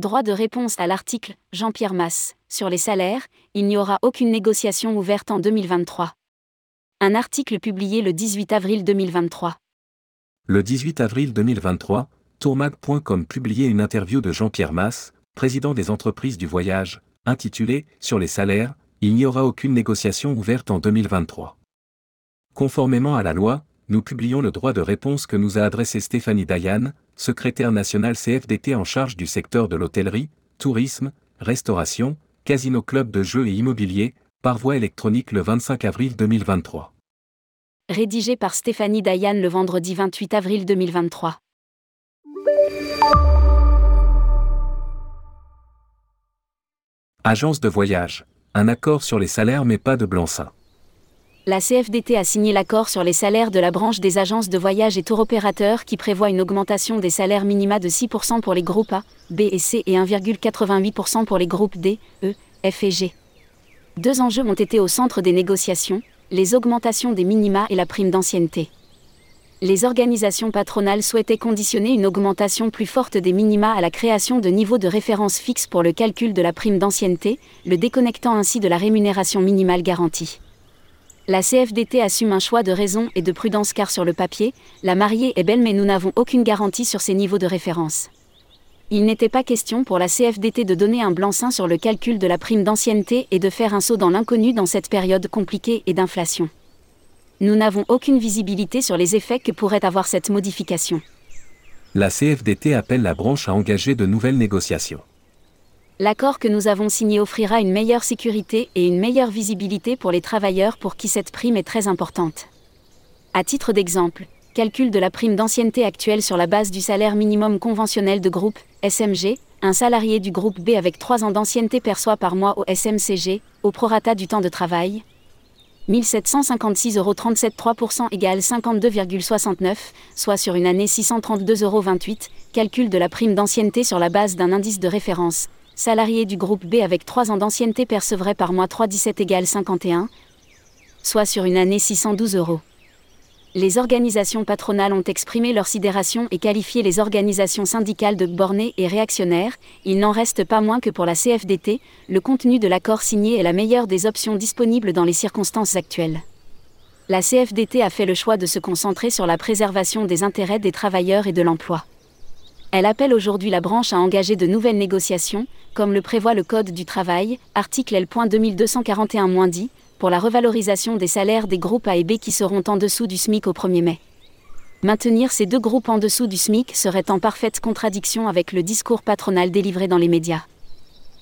Droit de réponse à l'article Jean-Pierre Masse. Sur les salaires, il n'y aura aucune négociation ouverte en 2023. Un article publié le 18 avril 2023. Le 18 avril 2023, tourmag.com publiait une interview de Jean-Pierre Masse, président des entreprises du voyage, intitulée Sur les salaires, il n'y aura aucune négociation ouverte en 2023. Conformément à la loi, nous publions le droit de réponse que nous a adressé Stéphanie Dayan, secrétaire nationale CFDT en charge du secteur de l'hôtellerie, tourisme, restauration, casino club de jeux et immobilier, par voie électronique le 25 avril 2023. Rédigé par Stéphanie Dayan le vendredi 28 avril 2023. Agence de voyage. Un accord sur les salaires mais pas de blanc-seing. La CFDT a signé l'accord sur les salaires de la branche des agences de voyage et tour opérateurs qui prévoit une augmentation des salaires minima de 6% pour les groupes A, B et C et 1,88% pour les groupes D, E, F et G. Deux enjeux ont été au centre des négociations, les augmentations des minima et la prime d'ancienneté les organisations patronales souhaitaient conditionner une augmentation plus forte des minima à la création de niveaux de référence fixes pour le calcul de la prime d'ancienneté, le déconnectant ainsi de la rémunération minimale garantie. La CFDT assume un choix de raison et de prudence car sur le papier, la mariée est belle mais nous n'avons aucune garantie sur ces niveaux de référence. Il n'était pas question pour la CFDT de donner un blanc-seing sur le calcul de la prime d'ancienneté et de faire un saut dans l'inconnu dans cette période compliquée et d'inflation nous n'avons aucune visibilité sur les effets que pourrait avoir cette modification. La CFDT appelle la branche à engager de nouvelles négociations. L'accord que nous avons signé offrira une meilleure sécurité et une meilleure visibilité pour les travailleurs pour qui cette prime est très importante. À titre d'exemple, calcul de la prime d'ancienneté actuelle sur la base du salaire minimum conventionnel de groupe, SMG, un salarié du groupe B avec 3 ans d'ancienneté perçoit par mois au SMCG, au prorata du temps de travail, 1756,37 euros 3% égale 52,69, soit sur une année 632,28 euros. Calcul de la prime d'ancienneté sur la base d'un indice de référence. Salarié du groupe B avec 3 ans d'ancienneté percevrait par mois 3,17 égale 51, soit sur une année 612 euros les organisations patronales ont exprimé leur sidération et qualifié les organisations syndicales de bornées et réactionnaires, il n'en reste pas moins que pour la CFDT, le contenu de l'accord signé est la meilleure des options disponibles dans les circonstances actuelles. La CFDT a fait le choix de se concentrer sur la préservation des intérêts des travailleurs et de l'emploi. Elle appelle aujourd'hui la branche à engager de nouvelles négociations, comme le prévoit le Code du travail, article L.2241-10, pour la revalorisation des salaires des groupes A et B qui seront en dessous du SMIC au 1er mai. Maintenir ces deux groupes en dessous du SMIC serait en parfaite contradiction avec le discours patronal délivré dans les médias.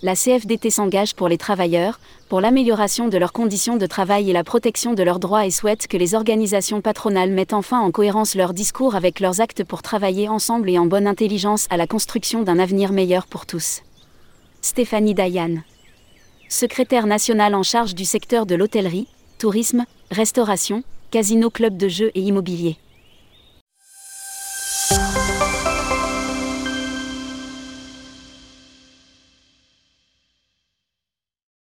La CFDT s'engage pour les travailleurs, pour l'amélioration de leurs conditions de travail et la protection de leurs droits et souhaite que les organisations patronales mettent enfin en cohérence leurs discours avec leurs actes pour travailler ensemble et en bonne intelligence à la construction d'un avenir meilleur pour tous. Stéphanie Dayan secrétaire national en charge du secteur de l'hôtellerie, tourisme, restauration, casino club de jeux et immobilier.